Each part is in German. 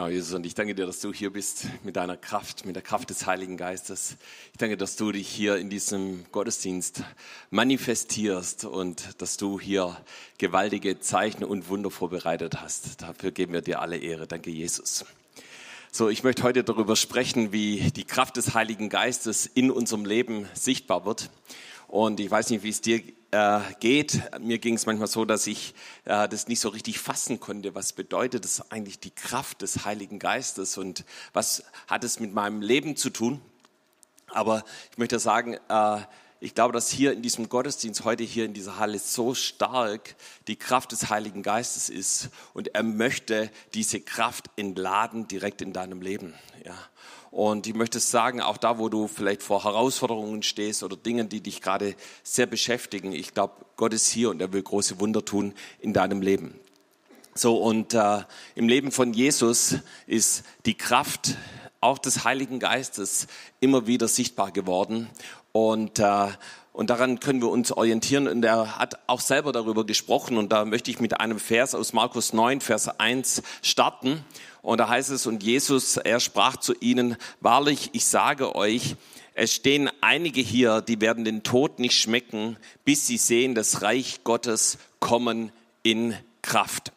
Genau, Jesus, und ich danke dir, dass du hier bist mit deiner Kraft, mit der Kraft des Heiligen Geistes. Ich danke, dass du dich hier in diesem Gottesdienst manifestierst und dass du hier gewaltige Zeichen und Wunder vorbereitet hast. Dafür geben wir dir alle Ehre. Danke, Jesus. So, ich möchte heute darüber sprechen, wie die Kraft des Heiligen Geistes in unserem Leben sichtbar wird. Und ich weiß nicht, wie es dir äh, geht. Mir ging es manchmal so, dass ich äh, das nicht so richtig fassen konnte. Was bedeutet das eigentlich die Kraft des Heiligen Geistes und was hat es mit meinem Leben zu tun? Aber ich möchte sagen, äh, ich glaube, dass hier in diesem Gottesdienst, heute hier in dieser Halle so stark die Kraft des Heiligen Geistes ist und er möchte diese Kraft entladen direkt in deinem Leben. Ja. Und ich möchte sagen, auch da, wo du vielleicht vor Herausforderungen stehst oder Dingen, die dich gerade sehr beschäftigen, ich glaube, Gott ist hier und er will große Wunder tun in deinem Leben. So, und äh, im Leben von Jesus ist die Kraft auch des Heiligen Geistes immer wieder sichtbar geworden. Und, äh, und daran können wir uns orientieren. Und er hat auch selber darüber gesprochen. Und da möchte ich mit einem Vers aus Markus 9, Vers 1 starten. Und da heißt es, und Jesus, er sprach zu ihnen, wahrlich, ich sage euch, es stehen einige hier, die werden den Tod nicht schmecken, bis sie sehen das Reich Gottes kommen in Kraft.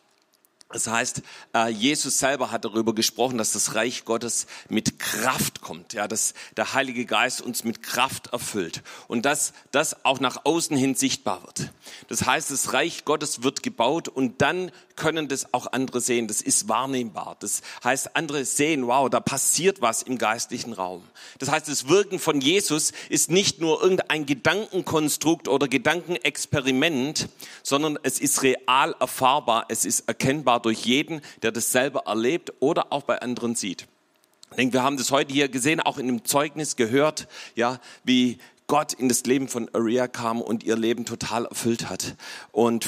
Das heißt, äh, Jesus selber hat darüber gesprochen, dass das Reich Gottes mit Kraft kommt, ja, dass der Heilige Geist uns mit Kraft erfüllt und dass das auch nach außen hin sichtbar wird. Das heißt, das Reich Gottes wird gebaut und dann können das auch andere sehen. Das ist wahrnehmbar. Das heißt, andere sehen, wow, da passiert was im geistlichen Raum. Das heißt, das Wirken von Jesus ist nicht nur irgendein Gedankenkonstrukt oder Gedankenexperiment, sondern es ist real erfahrbar, es ist erkennbar durch jeden, der das selber erlebt oder auch bei anderen sieht. Ich denke, wir haben das heute hier gesehen, auch in dem Zeugnis gehört, ja, wie Gott in das Leben von Aria kam und ihr Leben total erfüllt hat. Und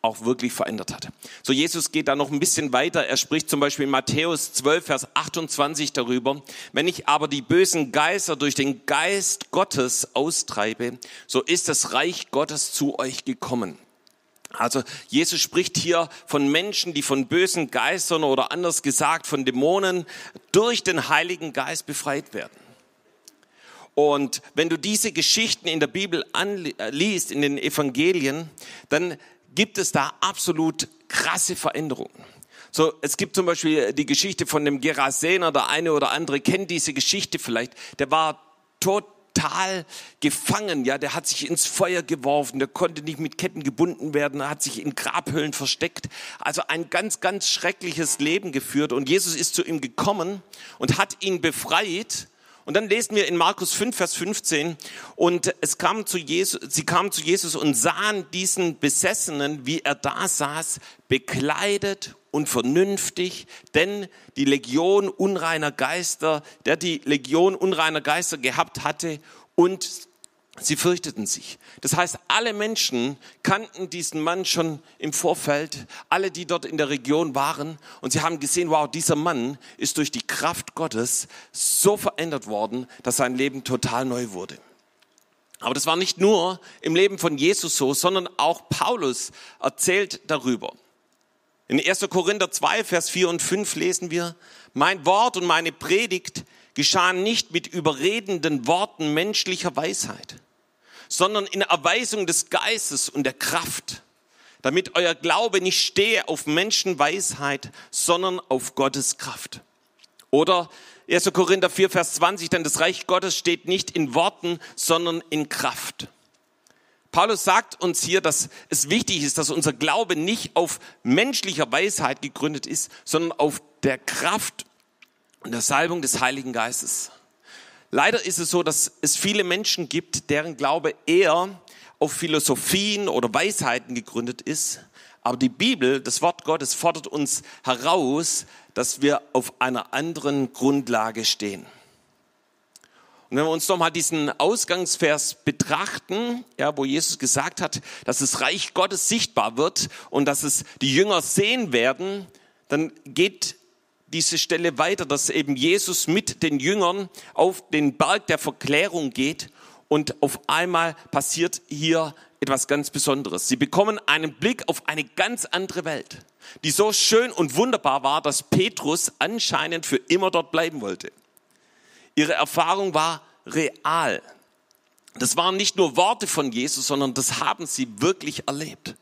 auch wirklich verändert hat. So, Jesus geht da noch ein bisschen weiter. Er spricht zum Beispiel in Matthäus 12, Vers 28 darüber. Wenn ich aber die bösen Geister durch den Geist Gottes austreibe, so ist das Reich Gottes zu euch gekommen. Also Jesus spricht hier von Menschen, die von bösen Geistern oder anders gesagt von Dämonen durch den Heiligen Geist befreit werden. Und wenn du diese Geschichten in der Bibel anliest, in den Evangelien, dann gibt es da absolut krasse Veränderungen. So, es gibt zum Beispiel die Geschichte von dem Gerasener, der eine oder andere kennt diese Geschichte vielleicht. Der war total gefangen, ja, der hat sich ins Feuer geworfen, der konnte nicht mit Ketten gebunden werden, er hat sich in Grabhöllen versteckt. Also ein ganz, ganz schreckliches Leben geführt und Jesus ist zu ihm gekommen und hat ihn befreit und dann lesen wir in Markus 5, Vers 15, und es kam zu Jesus, sie kamen zu Jesus und sahen diesen Besessenen, wie er da saß, bekleidet und vernünftig, denn die Legion unreiner Geister, der die Legion unreiner Geister gehabt hatte und Sie fürchteten sich. Das heißt, alle Menschen kannten diesen Mann schon im Vorfeld, alle, die dort in der Region waren, und sie haben gesehen, wow, dieser Mann ist durch die Kraft Gottes so verändert worden, dass sein Leben total neu wurde. Aber das war nicht nur im Leben von Jesus so, sondern auch Paulus erzählt darüber. In 1. Korinther 2, Vers 4 und 5 lesen wir, mein Wort und meine Predigt geschahen nicht mit überredenden Worten menschlicher Weisheit sondern in Erweisung des Geistes und der Kraft, damit euer Glaube nicht stehe auf Menschenweisheit, sondern auf Gottes Kraft. Oder 1. Korinther 4, Vers 20, denn das Reich Gottes steht nicht in Worten, sondern in Kraft. Paulus sagt uns hier, dass es wichtig ist, dass unser Glaube nicht auf menschlicher Weisheit gegründet ist, sondern auf der Kraft und der Salbung des Heiligen Geistes. Leider ist es so, dass es viele Menschen gibt, deren Glaube eher auf Philosophien oder Weisheiten gegründet ist. Aber die Bibel, das Wort Gottes, fordert uns heraus, dass wir auf einer anderen Grundlage stehen. Und wenn wir uns nochmal diesen Ausgangsvers betrachten, ja, wo Jesus gesagt hat, dass das Reich Gottes sichtbar wird und dass es die Jünger sehen werden, dann geht diese Stelle weiter, dass eben Jesus mit den Jüngern auf den Berg der Verklärung geht und auf einmal passiert hier etwas ganz Besonderes. Sie bekommen einen Blick auf eine ganz andere Welt, die so schön und wunderbar war, dass Petrus anscheinend für immer dort bleiben wollte. Ihre Erfahrung war real. Das waren nicht nur Worte von Jesus, sondern das haben sie wirklich erlebt.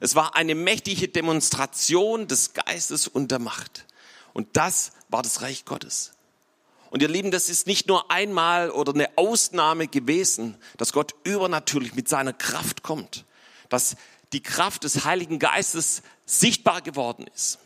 Es war eine mächtige Demonstration des Geistes und der Macht. Und das war das Reich Gottes. Und ihr Lieben, das ist nicht nur einmal oder eine Ausnahme gewesen, dass Gott übernatürlich mit seiner Kraft kommt, dass die Kraft des Heiligen Geistes sichtbar geworden ist,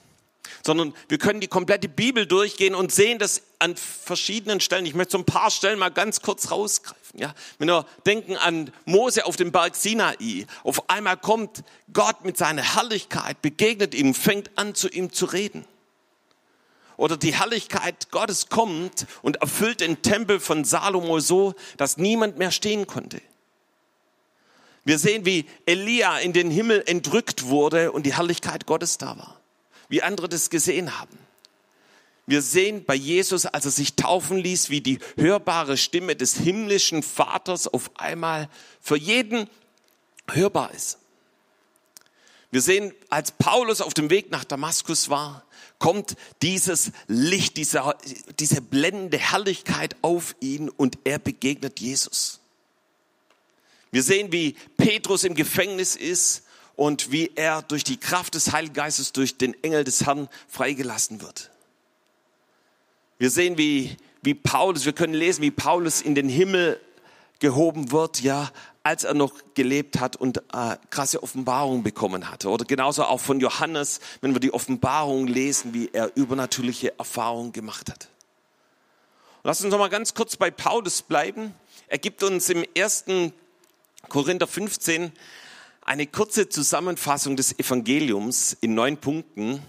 sondern wir können die komplette Bibel durchgehen und sehen das an verschiedenen Stellen. Ich möchte so ein paar Stellen mal ganz kurz rausgreifen. Ja, wenn wir denken an Mose auf dem Berg Sinai, auf einmal kommt Gott mit seiner Herrlichkeit, begegnet ihm, fängt an zu ihm zu reden oder die Herrlichkeit Gottes kommt und erfüllt den Tempel von Salomo so, dass niemand mehr stehen konnte. Wir sehen, wie Elia in den Himmel entrückt wurde und die Herrlichkeit Gottes da war. Wie andere das gesehen haben. Wir sehen bei Jesus, als er sich taufen ließ, wie die hörbare Stimme des himmlischen Vaters auf einmal für jeden hörbar ist. Wir sehen, als Paulus auf dem Weg nach Damaskus war, kommt dieses Licht, diese, diese blendende Herrlichkeit auf ihn und er begegnet Jesus. Wir sehen, wie Petrus im Gefängnis ist und wie er durch die Kraft des Heiligen Geistes, durch den Engel des Herrn freigelassen wird. Wir sehen, wie, wie Paulus, wir können lesen, wie Paulus in den Himmel gehoben wird, ja, als er noch gelebt hat und äh, krasse Offenbarungen bekommen hatte. Oder genauso auch von Johannes, wenn wir die Offenbarung lesen, wie er übernatürliche Erfahrungen gemacht hat. Und lass uns noch mal ganz kurz bei Paulus bleiben. Er gibt uns im ersten Korinther 15 eine kurze Zusammenfassung des Evangeliums in neun Punkten,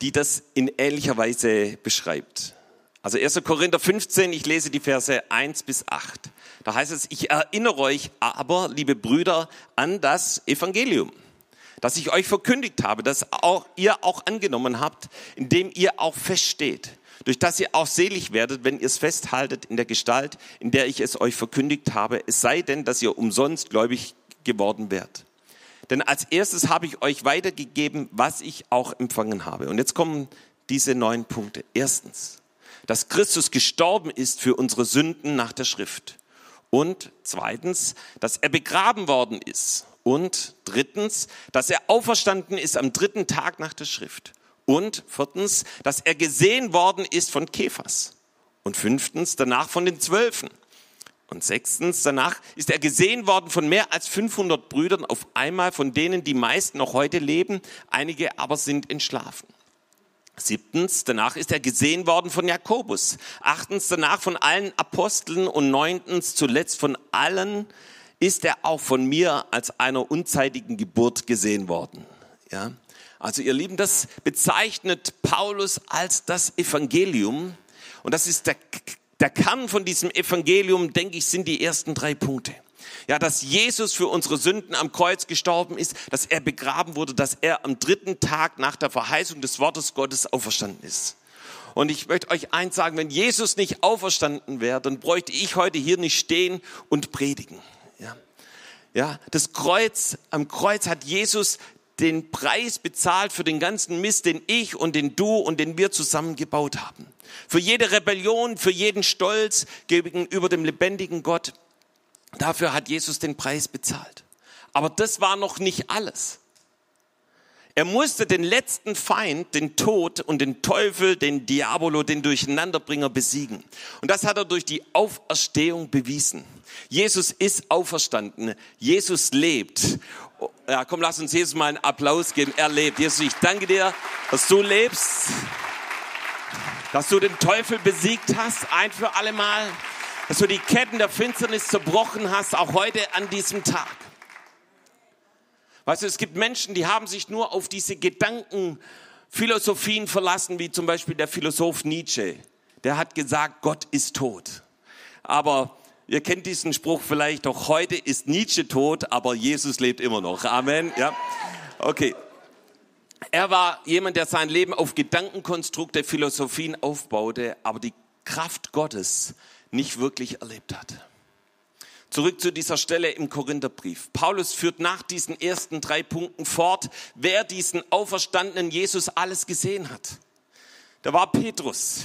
die das in ähnlicher Weise beschreibt. Also 1. Korinther 15, ich lese die Verse 1 bis 8. Da heißt es, ich erinnere euch aber, liebe Brüder, an das Evangelium, das ich euch verkündigt habe, das auch ihr auch angenommen habt, indem ihr auch feststeht, durch das ihr auch selig werdet, wenn ihr es festhaltet in der Gestalt, in der ich es euch verkündigt habe, es sei denn, dass ihr umsonst gläubig geworden werdet. Denn als erstes habe ich euch weitergegeben, was ich auch empfangen habe. Und jetzt kommen diese neun Punkte. Erstens, dass Christus gestorben ist für unsere Sünden nach der Schrift und zweitens, dass er begraben worden ist. Und drittens, dass er auferstanden ist am dritten Tag nach der Schrift. Und viertens, dass er gesehen worden ist von Kephas. Und fünftens, danach von den Zwölfen. Und sechstens, danach ist er gesehen worden von mehr als 500 Brüdern auf einmal, von denen die meisten noch heute leben, einige aber sind entschlafen. Siebtens, danach ist er gesehen worden von Jakobus. Achtens, danach von allen Aposteln. Und neuntens, zuletzt von allen ist er auch von mir als einer unzeitigen Geburt gesehen worden. Ja. Also ihr Lieben, das bezeichnet Paulus als das Evangelium. Und das ist der, der Kern von diesem Evangelium, denke ich, sind die ersten drei Punkte. Ja, dass Jesus für unsere Sünden am Kreuz gestorben ist, dass er begraben wurde, dass er am dritten Tag nach der Verheißung des Wortes Gottes auferstanden ist. Und ich möchte euch eins sagen, wenn Jesus nicht auferstanden wäre, dann bräuchte ich heute hier nicht stehen und predigen. Ja, ja das Kreuz, am Kreuz hat Jesus den Preis bezahlt für den ganzen Mist, den ich und den du und den wir zusammengebaut haben. Für jede Rebellion, für jeden Stolz gegenüber dem lebendigen Gott. Dafür hat Jesus den Preis bezahlt. Aber das war noch nicht alles. Er musste den letzten Feind, den Tod und den Teufel, den Diabolo, den Durcheinanderbringer besiegen. Und das hat er durch die Auferstehung bewiesen. Jesus ist auferstanden. Jesus lebt. Ja, komm, lass uns Jesus mal einen Applaus geben. Er lebt. Jesus, ich danke dir, dass du lebst, dass du den Teufel besiegt hast, ein für alle Mal dass du die Ketten der Finsternis zerbrochen hast, auch heute an diesem Tag. Weißt du, es gibt Menschen, die haben sich nur auf diese Gedankenphilosophien verlassen, wie zum Beispiel der Philosoph Nietzsche. Der hat gesagt, Gott ist tot. Aber ihr kennt diesen Spruch vielleicht auch heute ist Nietzsche tot, aber Jesus lebt immer noch. Amen. Ja. Okay. Er war jemand, der sein Leben auf Gedankenkonstrukte, Philosophien aufbaute, aber die Kraft Gottes nicht wirklich erlebt hat. Zurück zu dieser Stelle im Korintherbrief. Paulus führt nach diesen ersten drei Punkten fort, wer diesen auferstandenen Jesus alles gesehen hat. Da war Petrus,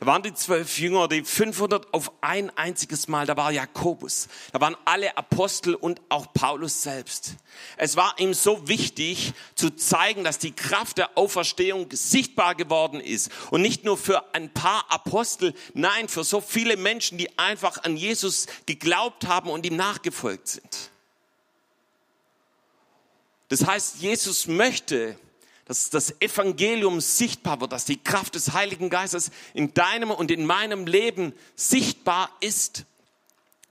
da waren die zwölf Jünger, die 500 auf ein einziges Mal. Da war Jakobus. Da waren alle Apostel und auch Paulus selbst. Es war ihm so wichtig zu zeigen, dass die Kraft der Auferstehung sichtbar geworden ist. Und nicht nur für ein paar Apostel, nein, für so viele Menschen, die einfach an Jesus geglaubt haben und ihm nachgefolgt sind. Das heißt, Jesus möchte, dass das Evangelium sichtbar wird, dass die Kraft des Heiligen Geistes in deinem und in meinem Leben sichtbar ist.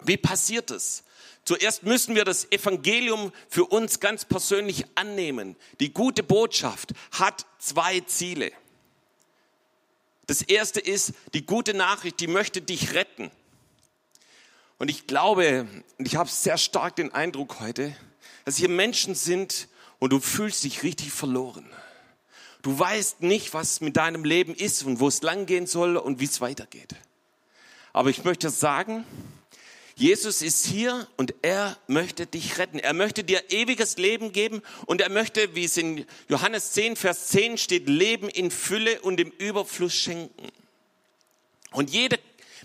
Wie passiert es? Zuerst müssen wir das Evangelium für uns ganz persönlich annehmen. Die gute Botschaft hat zwei Ziele. Das erste ist, die gute Nachricht, die möchte dich retten. Und ich glaube, und ich habe sehr stark den Eindruck heute, dass hier Menschen sind und du fühlst dich richtig verloren. Du weißt nicht, was mit deinem Leben ist und wo es langgehen soll und wie es weitergeht. Aber ich möchte sagen, Jesus ist hier und er möchte dich retten. Er möchte dir ewiges Leben geben und er möchte, wie es in Johannes 10, Vers 10 steht, Leben in Fülle und im Überfluss schenken. Und jeder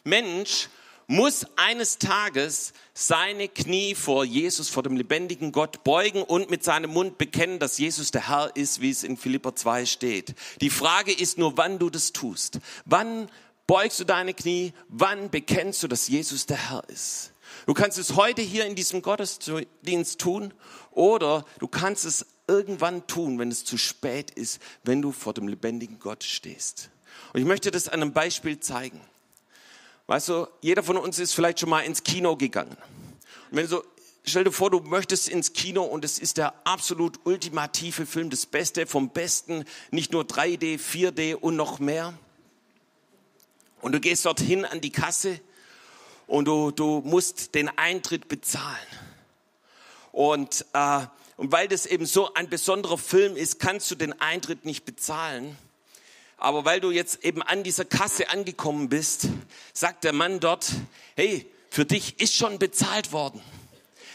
Mensch muss eines Tages seine Knie vor Jesus, vor dem lebendigen Gott beugen und mit seinem Mund bekennen, dass Jesus der Herr ist, wie es in Philippa 2 steht. Die Frage ist nur, wann du das tust. Wann beugst du deine Knie? Wann bekennst du, dass Jesus der Herr ist? Du kannst es heute hier in diesem Gottesdienst tun oder du kannst es irgendwann tun, wenn es zu spät ist, wenn du vor dem lebendigen Gott stehst. Und ich möchte das an einem Beispiel zeigen. Weißt du, jeder von uns ist vielleicht schon mal ins Kino gegangen. Und wenn so, stell dir vor, du möchtest ins Kino und es ist der absolut ultimative Film, das Beste vom Besten, nicht nur 3D, 4D und noch mehr. Und du gehst dorthin an die Kasse und du, du musst den Eintritt bezahlen. Und, äh, und weil das eben so ein besonderer Film ist, kannst du den Eintritt nicht bezahlen. Aber weil du jetzt eben an dieser Kasse angekommen bist, sagt der Mann dort, hey, für dich ist schon bezahlt worden.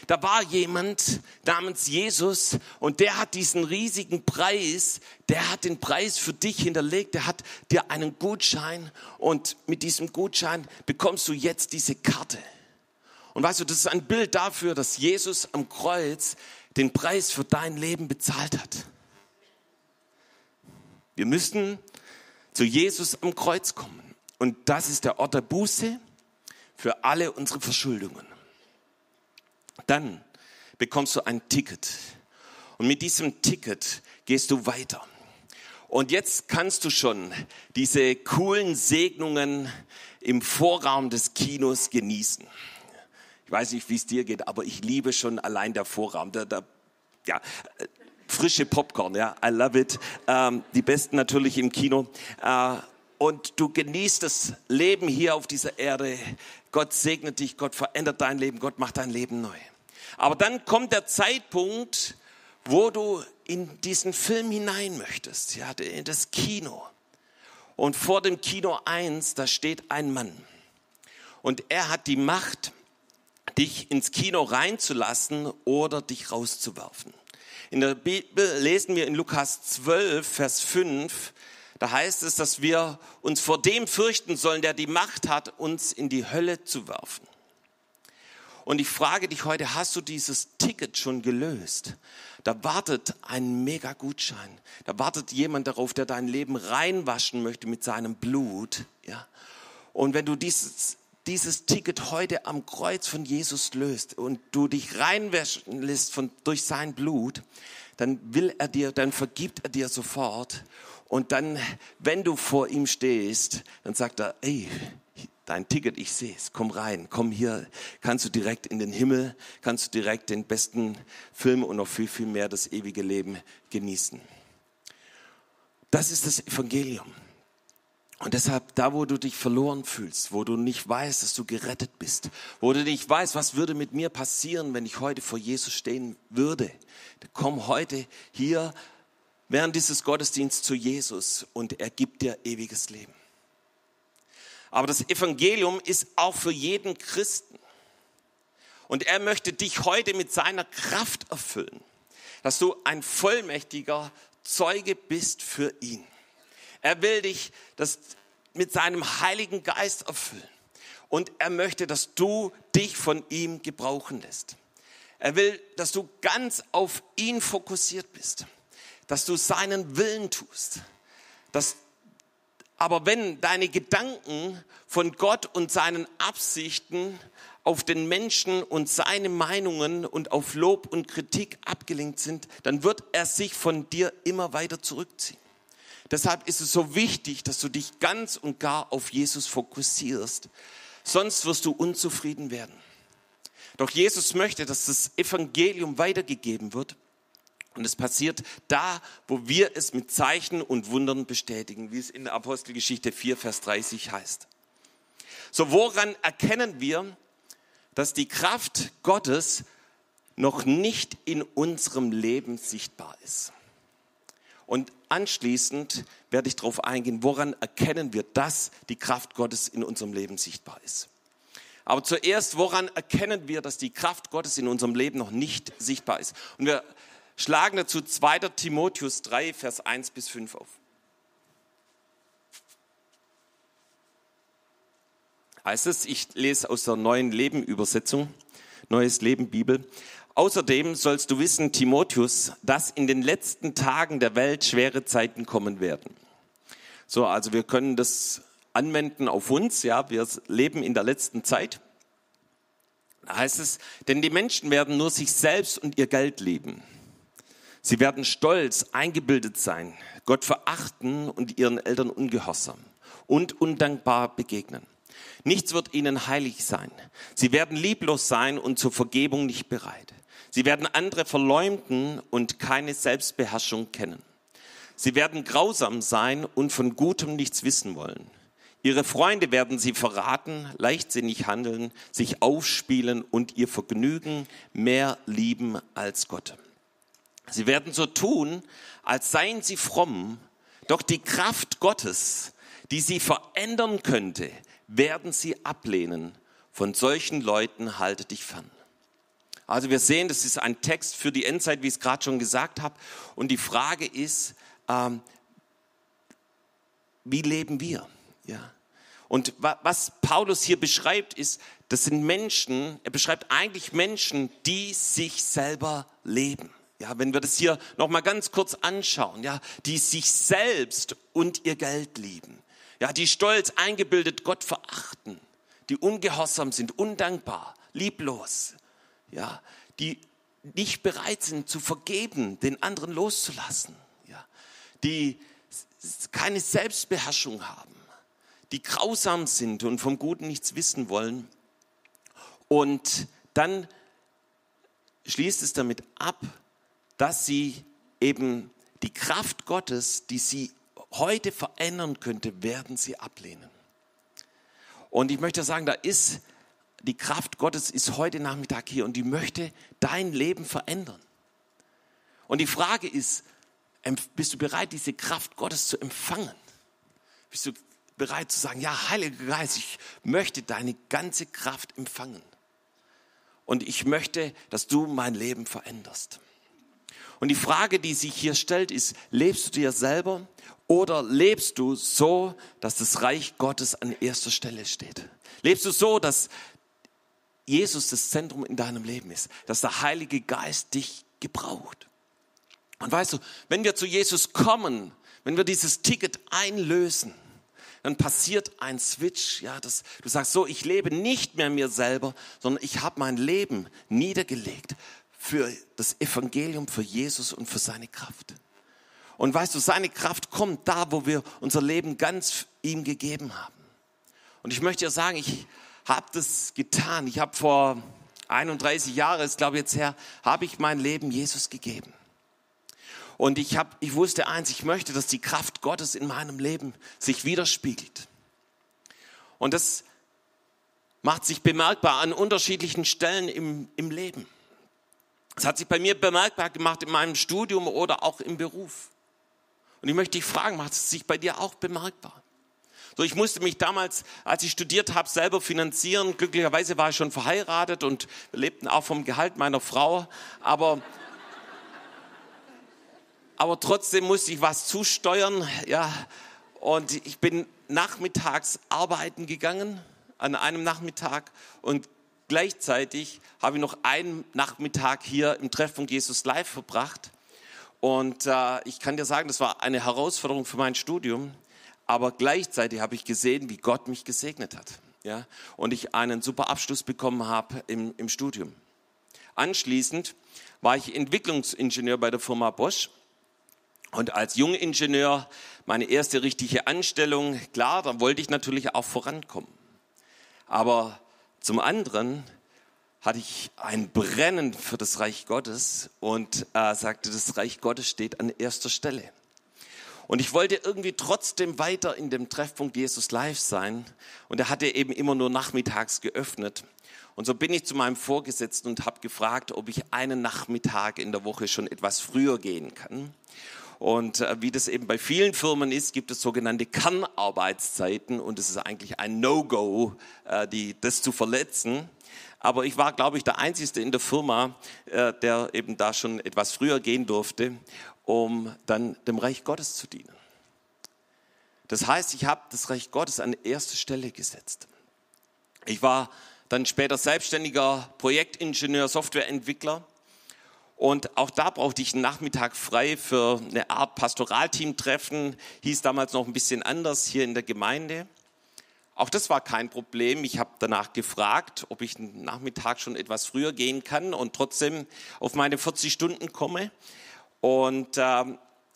Da war jemand namens Jesus und der hat diesen riesigen Preis, der hat den Preis für dich hinterlegt, der hat dir einen Gutschein und mit diesem Gutschein bekommst du jetzt diese Karte. Und weißt du, das ist ein Bild dafür, dass Jesus am Kreuz den Preis für dein Leben bezahlt hat. Wir müssen zu Jesus am Kreuz kommen. Und das ist der Ort der Buße für alle unsere Verschuldungen. Dann bekommst du ein Ticket. Und mit diesem Ticket gehst du weiter. Und jetzt kannst du schon diese coolen Segnungen im Vorraum des Kinos genießen. Ich weiß nicht, wie es dir geht, aber ich liebe schon allein der Vorraum. Der, der, ja, frische Popcorn, ja, I love it. Ähm, die besten natürlich im Kino. Äh, und du genießt das Leben hier auf dieser Erde. Gott segnet dich, Gott verändert dein Leben, Gott macht dein Leben neu. Aber dann kommt der Zeitpunkt, wo du in diesen Film hinein möchtest, ja, in das Kino. Und vor dem Kino 1, da steht ein Mann. Und er hat die Macht, dich ins Kino reinzulassen oder dich rauszuwerfen. In der Bibel lesen wir in Lukas 12, Vers 5, da heißt es, dass wir uns vor dem fürchten sollen, der die Macht hat, uns in die Hölle zu werfen. Und ich frage dich heute, hast du dieses Ticket schon gelöst? Da wartet ein Mega-Gutschein. Da wartet jemand darauf, der dein Leben reinwaschen möchte mit seinem Blut. Ja? Und wenn du dieses dieses Ticket heute am Kreuz von Jesus löst und du dich reinwäschen lässt von, durch sein Blut, dann will er dir, dann vergibt er dir sofort. Und dann, wenn du vor ihm stehst, dann sagt er, ey, dein Ticket, ich sehe es, komm rein, komm hier, kannst du direkt in den Himmel, kannst du direkt den besten Film und noch viel, viel mehr das ewige Leben genießen. Das ist das Evangelium. Und deshalb, da wo du dich verloren fühlst, wo du nicht weißt, dass du gerettet bist, wo du nicht weißt, was würde mit mir passieren, wenn ich heute vor Jesus stehen würde, komm heute hier während dieses Gottesdienstes zu Jesus und er gibt dir ewiges Leben. Aber das Evangelium ist auch für jeden Christen. Und er möchte dich heute mit seiner Kraft erfüllen, dass du ein vollmächtiger Zeuge bist für ihn. Er will dich das mit seinem Heiligen Geist erfüllen. Und er möchte, dass du dich von ihm gebrauchen lässt. Er will, dass du ganz auf ihn fokussiert bist, dass du seinen Willen tust. Dass, aber wenn deine Gedanken von Gott und seinen Absichten auf den Menschen und seine Meinungen und auf Lob und Kritik abgelenkt sind, dann wird er sich von dir immer weiter zurückziehen. Deshalb ist es so wichtig, dass du dich ganz und gar auf Jesus fokussierst. Sonst wirst du unzufrieden werden. Doch Jesus möchte, dass das Evangelium weitergegeben wird. Und es passiert da, wo wir es mit Zeichen und Wundern bestätigen, wie es in der Apostelgeschichte 4, Vers 30 heißt. So, woran erkennen wir, dass die Kraft Gottes noch nicht in unserem Leben sichtbar ist? Und anschließend werde ich darauf eingehen, woran erkennen wir, dass die Kraft Gottes in unserem Leben sichtbar ist. Aber zuerst, woran erkennen wir, dass die Kraft Gottes in unserem Leben noch nicht sichtbar ist? Und wir schlagen dazu 2. Timotheus 3, Vers 1 bis 5 auf. Heißt es, ich lese aus der neuen Leben Übersetzung, Neues Leben Bibel. Außerdem sollst du wissen, Timotheus, dass in den letzten Tagen der Welt schwere Zeiten kommen werden. So, also wir können das anwenden auf uns, ja, wir leben in der letzten Zeit. Da heißt es, denn die Menschen werden nur sich selbst und ihr Geld lieben. Sie werden stolz, eingebildet sein, Gott verachten und ihren Eltern ungehorsam und undankbar begegnen. Nichts wird ihnen heilig sein. Sie werden lieblos sein und zur Vergebung nicht bereit. Sie werden andere verleumden und keine Selbstbeherrschung kennen. Sie werden grausam sein und von Gutem nichts wissen wollen. Ihre Freunde werden sie verraten, leichtsinnig handeln, sich aufspielen und ihr Vergnügen mehr lieben als Gott. Sie werden so tun, als seien sie fromm, doch die Kraft Gottes, die sie verändern könnte, werden sie ablehnen. Von solchen Leuten halte dich fern. Also wir sehen, das ist ein Text für die Endzeit, wie ich es gerade schon gesagt habe. Und die Frage ist, ähm, wie leben wir? Ja. Und was Paulus hier beschreibt, ist, das sind Menschen, er beschreibt eigentlich Menschen, die sich selber leben. Ja, wenn wir das hier nochmal ganz kurz anschauen, ja, die sich selbst und ihr Geld lieben. Ja, die stolz eingebildet Gott verachten, die ungehorsam sind, undankbar, lieblos, ja, die nicht bereit sind zu vergeben, den anderen loszulassen, ja, die keine Selbstbeherrschung haben, die grausam sind und vom Guten nichts wissen wollen. Und dann schließt es damit ab, dass sie eben die Kraft Gottes, die sie heute verändern könnte, werden sie ablehnen. Und ich möchte sagen, da ist die Kraft Gottes ist heute Nachmittag hier und die möchte dein Leben verändern. Und die Frage ist, bist du bereit, diese Kraft Gottes zu empfangen? Bist du bereit zu sagen, ja, Heiliger Geist, ich möchte deine ganze Kraft empfangen. Und ich möchte, dass du mein Leben veränderst. Und die Frage, die sich hier stellt, ist, lebst du dir selber oder lebst du so, dass das Reich Gottes an erster Stelle steht? Lebst du so, dass Jesus das Zentrum in deinem Leben ist, dass der Heilige Geist dich gebraucht. Und weißt du, wenn wir zu Jesus kommen, wenn wir dieses Ticket einlösen, dann passiert ein Switch, ja, dass du sagst, so, ich lebe nicht mehr mir selber, sondern ich habe mein Leben niedergelegt für das Evangelium, für Jesus und für seine Kraft. Und weißt du, seine Kraft kommt da, wo wir unser Leben ganz ihm gegeben haben. Und ich möchte dir sagen, ich habe das getan. Ich habe vor 31 Jahren, ist glaube ich jetzt her, habe ich mein Leben Jesus gegeben. Und ich, hab, ich wusste eins, ich möchte, dass die Kraft Gottes in meinem Leben sich widerspiegelt. Und das macht sich bemerkbar an unterschiedlichen Stellen im, im Leben. Es hat sich bei mir bemerkbar gemacht in meinem Studium oder auch im Beruf. Und ich möchte dich fragen, macht es sich bei dir auch bemerkbar? So, ich musste mich damals, als ich studiert habe, selber finanzieren. Glücklicherweise war ich schon verheiratet und lebten auch vom Gehalt meiner Frau. Aber, aber trotzdem musste ich was zusteuern. Ja, und ich bin nachmittags arbeiten gegangen, an einem Nachmittag. Und gleichzeitig habe ich noch einen Nachmittag hier im Treffpunkt Jesus Live verbracht. Und äh, ich kann dir sagen, das war eine Herausforderung für mein Studium, aber gleichzeitig habe ich gesehen, wie Gott mich gesegnet hat. Ja? Und ich einen super Abschluss bekommen habe im, im Studium. Anschließend war ich Entwicklungsingenieur bei der Firma Bosch. Und als Jungingenieur meine erste richtige Anstellung, klar, da wollte ich natürlich auch vorankommen. Aber zum anderen hatte ich ein Brennen für das Reich Gottes und äh, sagte, das Reich Gottes steht an erster Stelle. Und ich wollte irgendwie trotzdem weiter in dem Treffpunkt Jesus Live sein. Und er hatte eben immer nur nachmittags geöffnet. Und so bin ich zu meinem Vorgesetzten und habe gefragt, ob ich einen Nachmittag in der Woche schon etwas früher gehen kann. Und äh, wie das eben bei vielen Firmen ist, gibt es sogenannte Kernarbeitszeiten und es ist eigentlich ein No-Go, äh, das zu verletzen. Aber ich war, glaube ich, der Einzige in der Firma, äh, der eben da schon etwas früher gehen durfte, um dann dem Reich Gottes zu dienen. Das heißt, ich habe das Reich Gottes an erste Stelle gesetzt. Ich war dann später selbstständiger Projektingenieur, Softwareentwickler. Und auch da brauchte ich einen Nachmittag frei für eine Art Pastoralteam-Treffen. Hieß damals noch ein bisschen anders hier in der Gemeinde. Auch das war kein Problem. Ich habe danach gefragt, ob ich einen Nachmittag schon etwas früher gehen kann und trotzdem auf meine 40 Stunden komme. Und äh,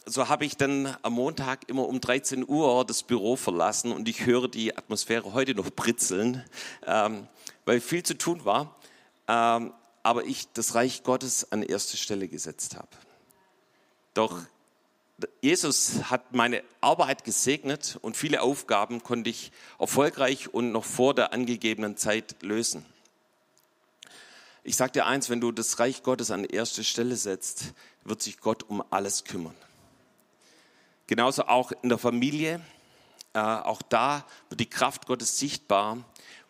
so habe ich dann am Montag immer um 13 Uhr das Büro verlassen und ich höre die Atmosphäre heute noch britzeln, ähm, weil viel zu tun war. Ähm, aber ich das Reich Gottes an erste Stelle gesetzt habe. Doch Jesus hat meine Arbeit gesegnet und viele Aufgaben konnte ich erfolgreich und noch vor der angegebenen Zeit lösen. Ich sage dir eins, wenn du das Reich Gottes an erste Stelle setzt, wird sich Gott um alles kümmern. Genauso auch in der Familie, äh, auch da wird die Kraft Gottes sichtbar,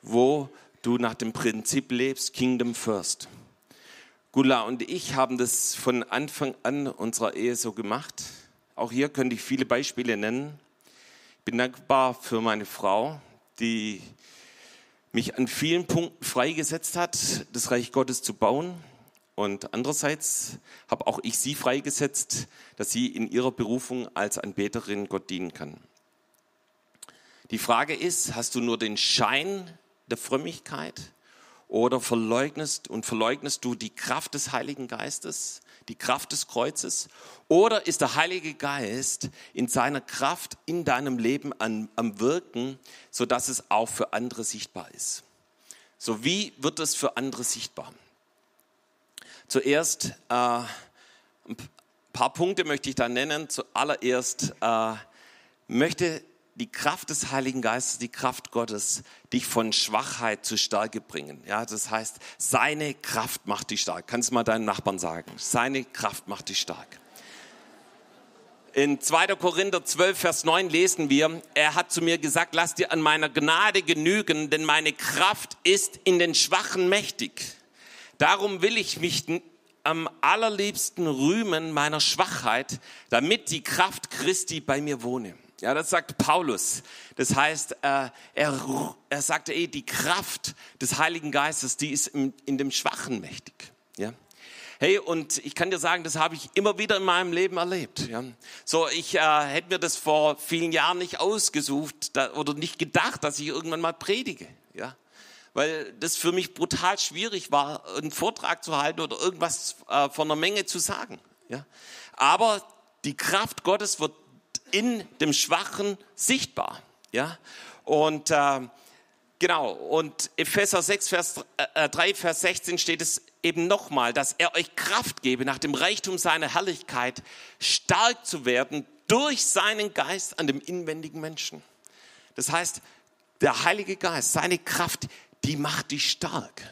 wo du nach dem Prinzip lebst, Kingdom First. Gula und ich haben das von Anfang an unserer Ehe so gemacht. Auch hier könnte ich viele Beispiele nennen. Ich bin dankbar für meine Frau, die mich an vielen Punkten freigesetzt hat, das Reich Gottes zu bauen. Und andererseits habe auch ich sie freigesetzt, dass sie in ihrer Berufung als Anbeterin Gott dienen kann. Die Frage ist, hast du nur den Schein der Frömmigkeit oder verleugnest und verleugnest du die Kraft des Heiligen Geistes? Die Kraft des Kreuzes? Oder ist der Heilige Geist in seiner Kraft in deinem Leben an, am Wirken, sodass es auch für andere sichtbar ist? So, wie wird es für andere sichtbar? Zuerst äh, ein paar Punkte möchte ich da nennen. Zuallererst äh, möchte die Kraft des Heiligen Geistes, die Kraft Gottes, dich von Schwachheit zu Stärke bringen. Ja, das heißt, seine Kraft macht dich stark. Kannst du mal deinen Nachbarn sagen? Seine Kraft macht dich stark. In 2. Korinther 12, Vers 9 lesen wir, er hat zu mir gesagt, lass dir an meiner Gnade genügen, denn meine Kraft ist in den Schwachen mächtig. Darum will ich mich am allerliebsten rühmen meiner Schwachheit, damit die Kraft Christi bei mir wohne. Ja, das sagt Paulus. Das heißt, äh, er, er sagte, ey, die Kraft des Heiligen Geistes, die ist in, in dem Schwachen mächtig. Ja. Hey, und ich kann dir sagen, das habe ich immer wieder in meinem Leben erlebt. Ja. So, ich äh, hätte mir das vor vielen Jahren nicht ausgesucht da, oder nicht gedacht, dass ich irgendwann mal predige. Ja. Weil das für mich brutal schwierig war, einen Vortrag zu halten oder irgendwas äh, von einer Menge zu sagen. Ja. Aber die Kraft Gottes wird in dem Schwachen sichtbar. Ja? Und äh, genau, und Epheser 6, Vers, äh, 3, äh, Vers 16 steht es eben nochmal, dass er euch Kraft gebe, nach dem Reichtum seiner Herrlichkeit stark zu werden durch seinen Geist an dem inwendigen Menschen. Das heißt, der Heilige Geist, seine Kraft, die macht dich stark.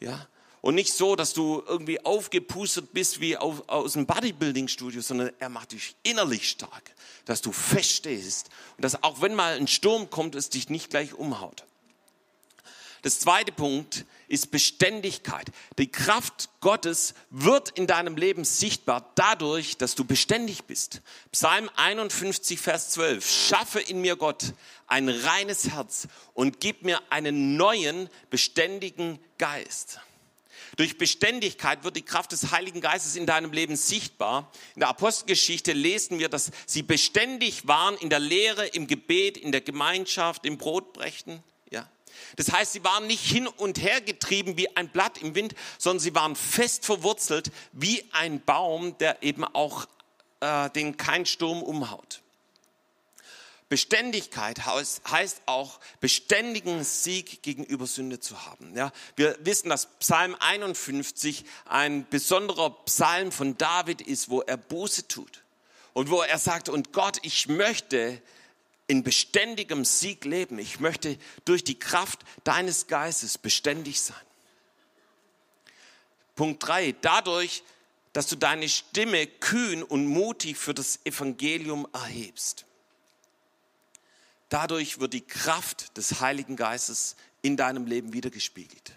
Ja? Und nicht so, dass du irgendwie aufgepustet bist wie auf, aus einem Bodybuilding-Studio, sondern er macht dich innerlich stark, dass du feststehst und dass auch wenn mal ein Sturm kommt, es dich nicht gleich umhaut. Das zweite Punkt ist Beständigkeit. Die Kraft Gottes wird in deinem Leben sichtbar dadurch, dass du beständig bist. Psalm 51, Vers 12. Schaffe in mir Gott ein reines Herz und gib mir einen neuen, beständigen Geist. Durch Beständigkeit wird die Kraft des Heiligen Geistes in deinem Leben sichtbar. In der Apostelgeschichte lesen wir, dass sie beständig waren in der Lehre, im Gebet, in der Gemeinschaft, im Brotbrechen. Ja. Das heißt, sie waren nicht hin und her getrieben wie ein Blatt im Wind, sondern sie waren fest verwurzelt wie ein Baum, der eben auch äh, den kein Sturm umhaut. Beständigkeit heißt auch beständigen Sieg gegenüber Sünde zu haben. Ja, wir wissen, dass Psalm 51 ein besonderer Psalm von David ist, wo er Buße tut und wo er sagt, und Gott, ich möchte in beständigem Sieg leben. Ich möchte durch die Kraft deines Geistes beständig sein. Punkt drei: Dadurch, dass du deine Stimme kühn und mutig für das Evangelium erhebst. Dadurch wird die Kraft des Heiligen Geistes in deinem Leben wiedergespiegelt.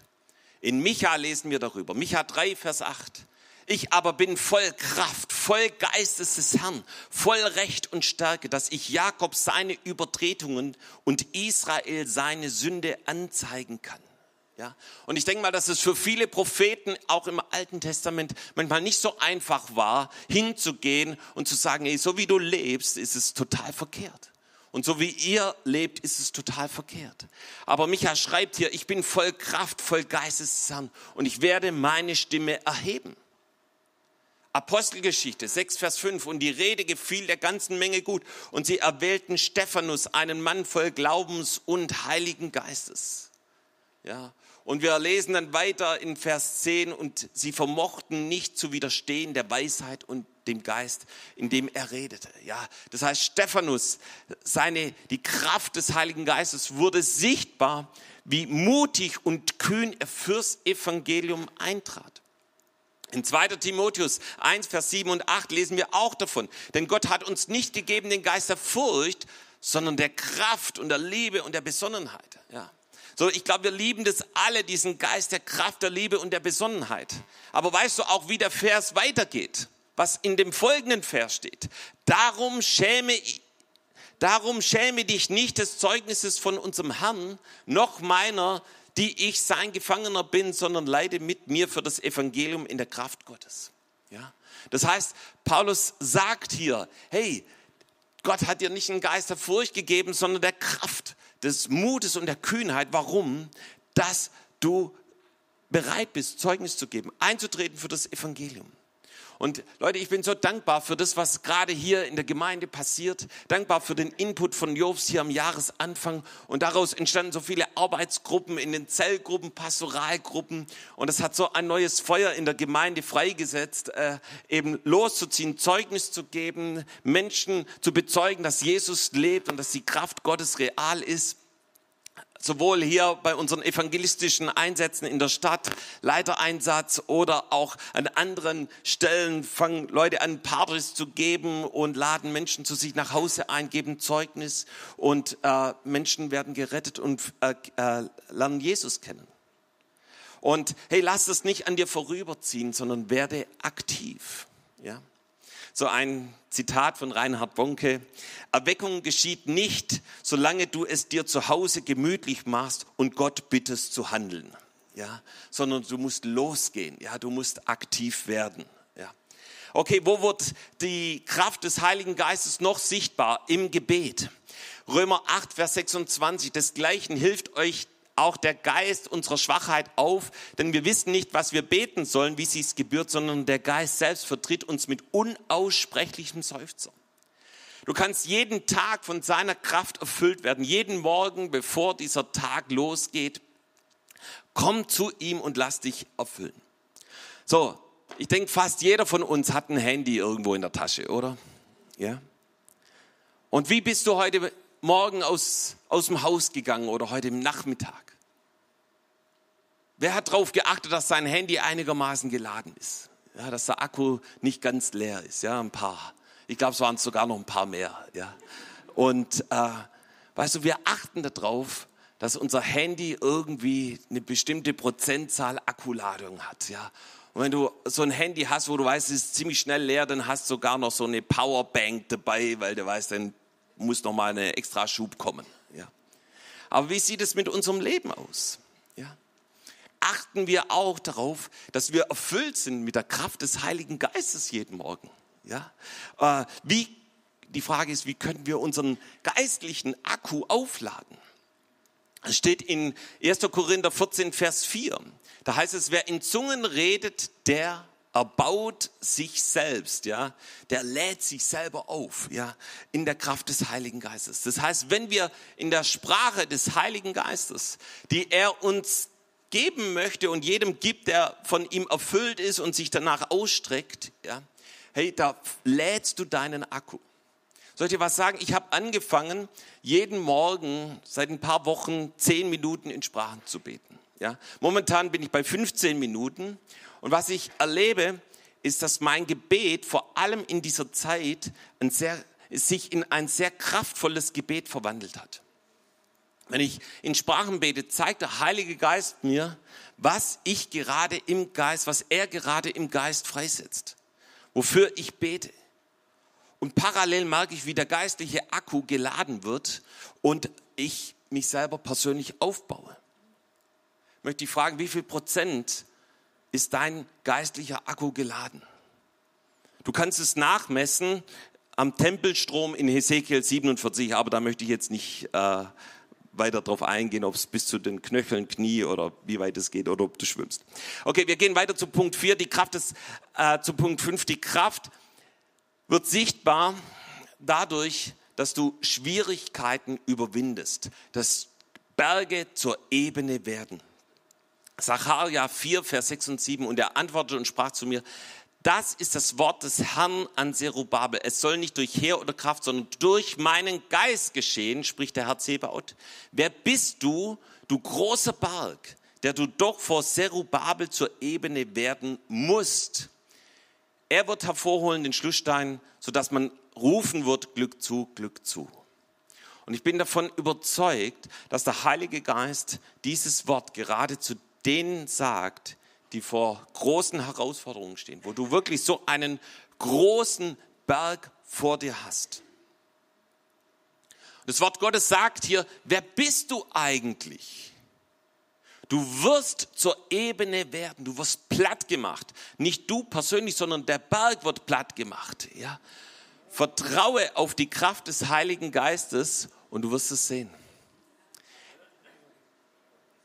In Micha lesen wir darüber. Micha 3, Vers 8. Ich aber bin voll Kraft, voll Geistes des Herrn, voll Recht und Stärke, dass ich Jakob seine Übertretungen und Israel seine Sünde anzeigen kann. Ja? Und ich denke mal, dass es für viele Propheten auch im Alten Testament manchmal nicht so einfach war, hinzugehen und zu sagen, hey, so wie du lebst, ist es total verkehrt. Und so wie ihr lebt, ist es total verkehrt. Aber Micha schreibt hier, ich bin voll Kraft, voll Geistes Herrn und ich werde meine Stimme erheben. Apostelgeschichte 6, Vers 5. Und die Rede gefiel der ganzen Menge gut. Und sie erwählten Stephanus, einen Mann voll Glaubens und Heiligen Geistes. Ja. Und wir lesen dann weiter in Vers 10. Und sie vermochten nicht zu widerstehen der Weisheit und dem Geist, in dem er redete. Ja, das heißt, Stephanus, seine, die Kraft des Heiligen Geistes wurde sichtbar, wie mutig und kühn er fürs Evangelium eintrat. In 2. Timotheus 1, Vers 7 und 8 lesen wir auch davon. Denn Gott hat uns nicht gegeben den Geist der Furcht, sondern der Kraft und der Liebe und der Besonnenheit. Ja. So, ich glaube, wir lieben das alle, diesen Geist der Kraft, der Liebe und der Besonnenheit. Aber weißt du auch, wie der Vers weitergeht? was in dem folgenden Vers steht. Darum schäme, darum schäme dich nicht des Zeugnisses von unserem Herrn, noch meiner, die ich sein Gefangener bin, sondern leide mit mir für das Evangelium in der Kraft Gottes. Ja? Das heißt, Paulus sagt hier, hey, Gott hat dir nicht einen Geist der Furcht gegeben, sondern der Kraft, des Mutes und der Kühnheit. Warum? Dass du bereit bist, Zeugnis zu geben, einzutreten für das Evangelium. Und Leute, ich bin so dankbar für das, was gerade hier in der Gemeinde passiert. Dankbar für den Input von Jobs hier am Jahresanfang. Und daraus entstanden so viele Arbeitsgruppen in den Zellgruppen, Pastoralgruppen. Und es hat so ein neues Feuer in der Gemeinde freigesetzt, äh, eben loszuziehen, Zeugnis zu geben, Menschen zu bezeugen, dass Jesus lebt und dass die Kraft Gottes real ist sowohl hier bei unseren evangelistischen Einsätzen in der Stadt, Leitereinsatz oder auch an anderen Stellen fangen Leute an, Partys zu geben und laden Menschen zu sich nach Hause ein, geben Zeugnis und äh, Menschen werden gerettet und äh, äh, lernen Jesus kennen. Und hey, lass es nicht an dir vorüberziehen, sondern werde aktiv. Ja? So ein Zitat von Reinhard Bonke. Erweckung geschieht nicht, solange du es dir zu Hause gemütlich machst und Gott bittest zu handeln. Ja, sondern du musst losgehen. Ja, du musst aktiv werden. Ja. Okay, wo wird die Kraft des Heiligen Geistes noch sichtbar? Im Gebet. Römer 8, Vers 26. Desgleichen hilft euch auch der Geist unserer Schwachheit auf, denn wir wissen nicht, was wir beten sollen, wie sich's gebührt, sondern der Geist selbst vertritt uns mit unaussprechlichem Seufzer. Du kannst jeden Tag von seiner Kraft erfüllt werden, jeden Morgen, bevor dieser Tag losgeht. Komm zu ihm und lass dich erfüllen. So, ich denke, fast jeder von uns hat ein Handy irgendwo in der Tasche, oder? Ja. Und wie bist du heute Morgen aus, aus dem Haus gegangen oder heute im Nachmittag? Wer hat darauf geachtet, dass sein Handy einigermaßen geladen ist? Ja, dass der Akku nicht ganz leer ist. Ja, ein paar. Ich glaube, es waren sogar noch ein paar mehr. Ja. Und äh, weißt du, wir achten darauf, dass unser Handy irgendwie eine bestimmte Prozentzahl Akkuladung hat. Ja. Und wenn du so ein Handy hast, wo du weißt, es ist ziemlich schnell leer, dann hast du sogar noch so eine Powerbank dabei, weil du weißt, dann muss noch mal eine extra Schub kommen. Ja. Aber wie sieht es mit unserem Leben aus? Ja. Achten wir auch darauf, dass wir erfüllt sind mit der Kraft des Heiligen Geistes jeden Morgen? Ja. Äh, wie, die Frage ist, wie können wir unseren geistlichen Akku aufladen? Es steht in 1. Korinther 14, Vers 4. Da heißt es, wer in Zungen redet, der erbaut sich selbst, ja, der lädt sich selber auf, ja, in der Kraft des Heiligen Geistes. Das heißt, wenn wir in der Sprache des Heiligen Geistes, die er uns geben möchte und jedem gibt, der von ihm erfüllt ist und sich danach ausstreckt, ja, hey, da lädst du deinen Akku. Soll ich dir was sagen? Ich habe angefangen, jeden Morgen seit ein paar Wochen zehn Minuten in Sprachen zu beten. Ja? Momentan bin ich bei 15 Minuten. Und was ich erlebe, ist, dass mein Gebet vor allem in dieser Zeit ein sehr, sich in ein sehr kraftvolles Gebet verwandelt hat. Wenn ich in Sprachen bete, zeigt der Heilige Geist mir, was ich gerade im Geist, was er gerade im Geist freisetzt, wofür ich bete. Und parallel merke ich, wie der geistliche Akku geladen wird und ich mich selber persönlich aufbaue. Ich möchte ich fragen, wie viel Prozent ist dein geistlicher Akku geladen? Du kannst es nachmessen am Tempelstrom in Hesekiel 47, aber da möchte ich jetzt nicht äh, weiter darauf eingehen, ob es bis zu den Knöcheln, Knie oder wie weit es geht oder ob du schwimmst. Okay, wir gehen weiter zu Punkt 4, die Kraft ist, äh, zu Punkt 5, die Kraft wird sichtbar dadurch, dass du Schwierigkeiten überwindest, dass Berge zur Ebene werden. Sacharja 4, Vers 6 und 7 und er antwortete und sprach zu mir, das ist das Wort des Herrn an Zerubabel. Es soll nicht durch Heer oder Kraft, sondern durch meinen Geist geschehen, spricht der Herr Zebaoth. Wer bist du, du großer Berg, der du doch vor Zerubabel zur Ebene werden musst? Er wird hervorholen den Schlussstein, sodass man rufen wird, Glück zu, Glück zu. Und ich bin davon überzeugt, dass der Heilige Geist dieses Wort gerade zu denen sagt, die vor großen Herausforderungen stehen, wo du wirklich so einen großen Berg vor dir hast. Das Wort Gottes sagt hier, wer bist du eigentlich? Du wirst zur Ebene werden, du wirst platt gemacht. Nicht du persönlich, sondern der Berg wird platt gemacht. Ja? Vertraue auf die Kraft des Heiligen Geistes und du wirst es sehen.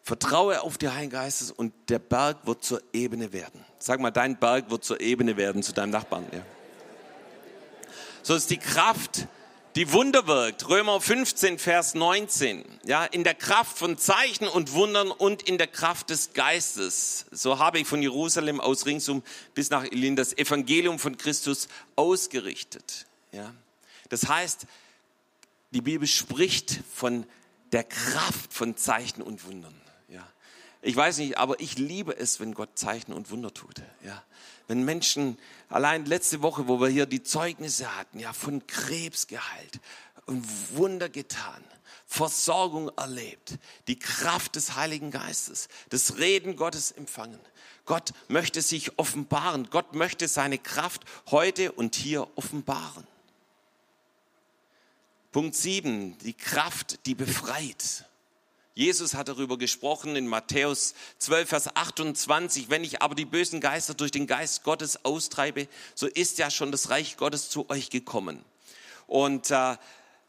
Vertraue auf den Heiligen Geistes und der Berg wird zur Ebene werden. Sag mal, dein Berg wird zur Ebene werden zu deinem Nachbarn. Ja. So ist die Kraft die Wunder wirkt. Römer 15, Vers 19. Ja, in der Kraft von Zeichen und Wundern und in der Kraft des Geistes. So habe ich von Jerusalem aus ringsum bis nach Elin das Evangelium von Christus ausgerichtet. Ja, das heißt, die Bibel spricht von der Kraft von Zeichen und Wundern. Ich weiß nicht, aber ich liebe es, wenn Gott Zeichen und Wunder tut. Ja, wenn Menschen, allein letzte Woche, wo wir hier die Zeugnisse hatten, ja, von Krebs geheilt und Wunder getan, Versorgung erlebt, die Kraft des Heiligen Geistes, das Reden Gottes empfangen. Gott möchte sich offenbaren. Gott möchte seine Kraft heute und hier offenbaren. Punkt 7, die Kraft, die befreit. Jesus hat darüber gesprochen in Matthäus 12, Vers 28. Wenn ich aber die bösen Geister durch den Geist Gottes austreibe, so ist ja schon das Reich Gottes zu euch gekommen. Und äh,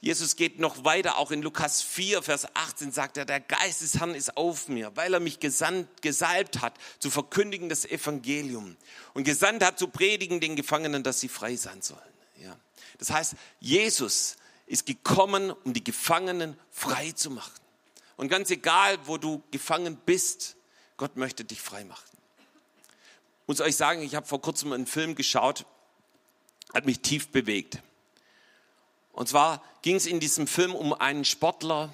Jesus geht noch weiter, auch in Lukas 4, Vers 18 sagt er, der Geist des Herrn ist auf mir, weil er mich gesandt, gesalbt hat, zu verkündigen das Evangelium und gesandt hat, zu predigen den Gefangenen, dass sie frei sein sollen. Ja. Das heißt, Jesus ist gekommen, um die Gefangenen frei zu machen. Und ganz egal, wo du gefangen bist, Gott möchte dich frei machen. Ich muss euch sagen, ich habe vor kurzem einen Film geschaut, hat mich tief bewegt. Und zwar ging es in diesem Film um einen Sportler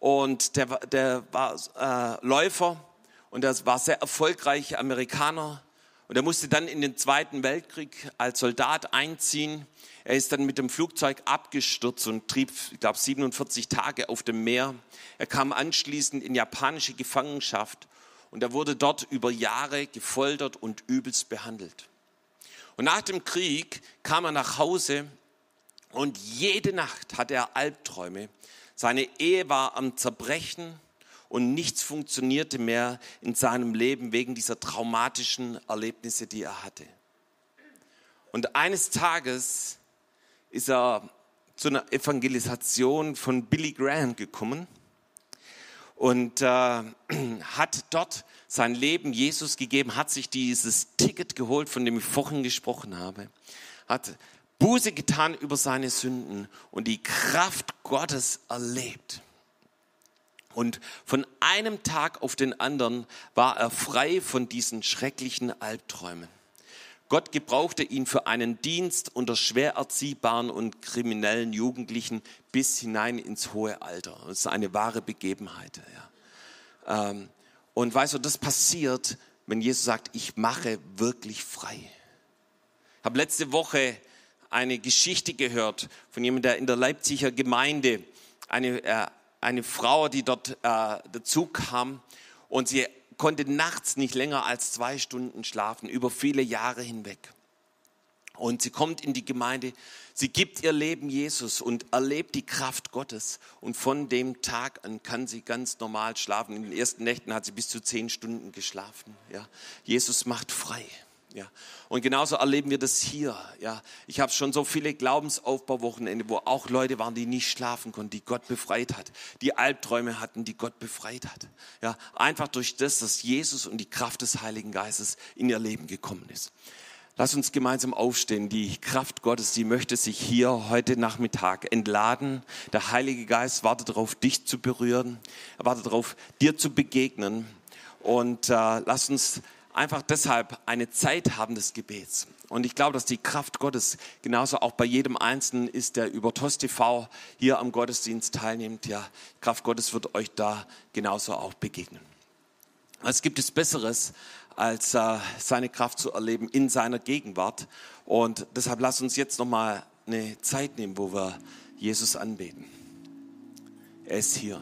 und der, der war äh, Läufer und er war sehr erfolgreicher Amerikaner und er musste dann in den Zweiten Weltkrieg als Soldat einziehen. Er ist dann mit dem Flugzeug abgestürzt und trieb, ich glaube, 47 Tage auf dem Meer. Er kam anschließend in japanische Gefangenschaft und er wurde dort über Jahre gefoltert und übelst behandelt. Und nach dem Krieg kam er nach Hause und jede Nacht hatte er Albträume. Seine Ehe war am Zerbrechen und nichts funktionierte mehr in seinem Leben wegen dieser traumatischen Erlebnisse, die er hatte. Und eines Tages ist er zu einer Evangelisation von Billy Graham gekommen und äh, hat dort sein Leben Jesus gegeben, hat sich dieses Ticket geholt, von dem ich vorhin gesprochen habe, hat Buße getan über seine Sünden und die Kraft Gottes erlebt. Und von einem Tag auf den anderen war er frei von diesen schrecklichen Albträumen. Gott gebrauchte ihn für einen Dienst unter schwer erziehbaren und kriminellen Jugendlichen bis hinein ins hohe Alter. Das ist eine wahre Begebenheit. Ja. Ähm, und weißt du, das passiert, wenn Jesus sagt, ich mache wirklich frei. Ich habe letzte Woche eine Geschichte gehört von jemandem, der in der Leipziger Gemeinde eine äh, eine Frau, die dort äh, dazu kam und sie konnte nachts nicht länger als zwei Stunden schlafen, über viele Jahre hinweg. Und sie kommt in die Gemeinde, sie gibt ihr Leben Jesus und erlebt die Kraft Gottes. Und von dem Tag an kann sie ganz normal schlafen. In den ersten Nächten hat sie bis zu zehn Stunden geschlafen. Ja. Jesus macht frei. Ja. Und genauso erleben wir das hier. Ja. Ich habe schon so viele Glaubensaufbauwochenende, wo auch Leute waren, die nicht schlafen konnten, die Gott befreit hat, die Albträume hatten, die Gott befreit hat. Ja. Einfach durch das, dass Jesus und die Kraft des Heiligen Geistes in ihr Leben gekommen ist. Lass uns gemeinsam aufstehen. Die Kraft Gottes, die möchte sich hier heute Nachmittag entladen. Der Heilige Geist wartet darauf, dich zu berühren. Er wartet darauf, dir zu begegnen. Und äh, lass uns einfach deshalb eine Zeit haben des Gebets. Und ich glaube, dass die Kraft Gottes genauso auch bei jedem Einzelnen ist, der über TOS TV hier am Gottesdienst teilnimmt. Ja, Kraft Gottes wird euch da genauso auch begegnen. Was gibt es Besseres, als äh, seine Kraft zu erleben in seiner Gegenwart? Und deshalb lasst uns jetzt nochmal eine Zeit nehmen, wo wir Jesus anbeten. Er ist hier.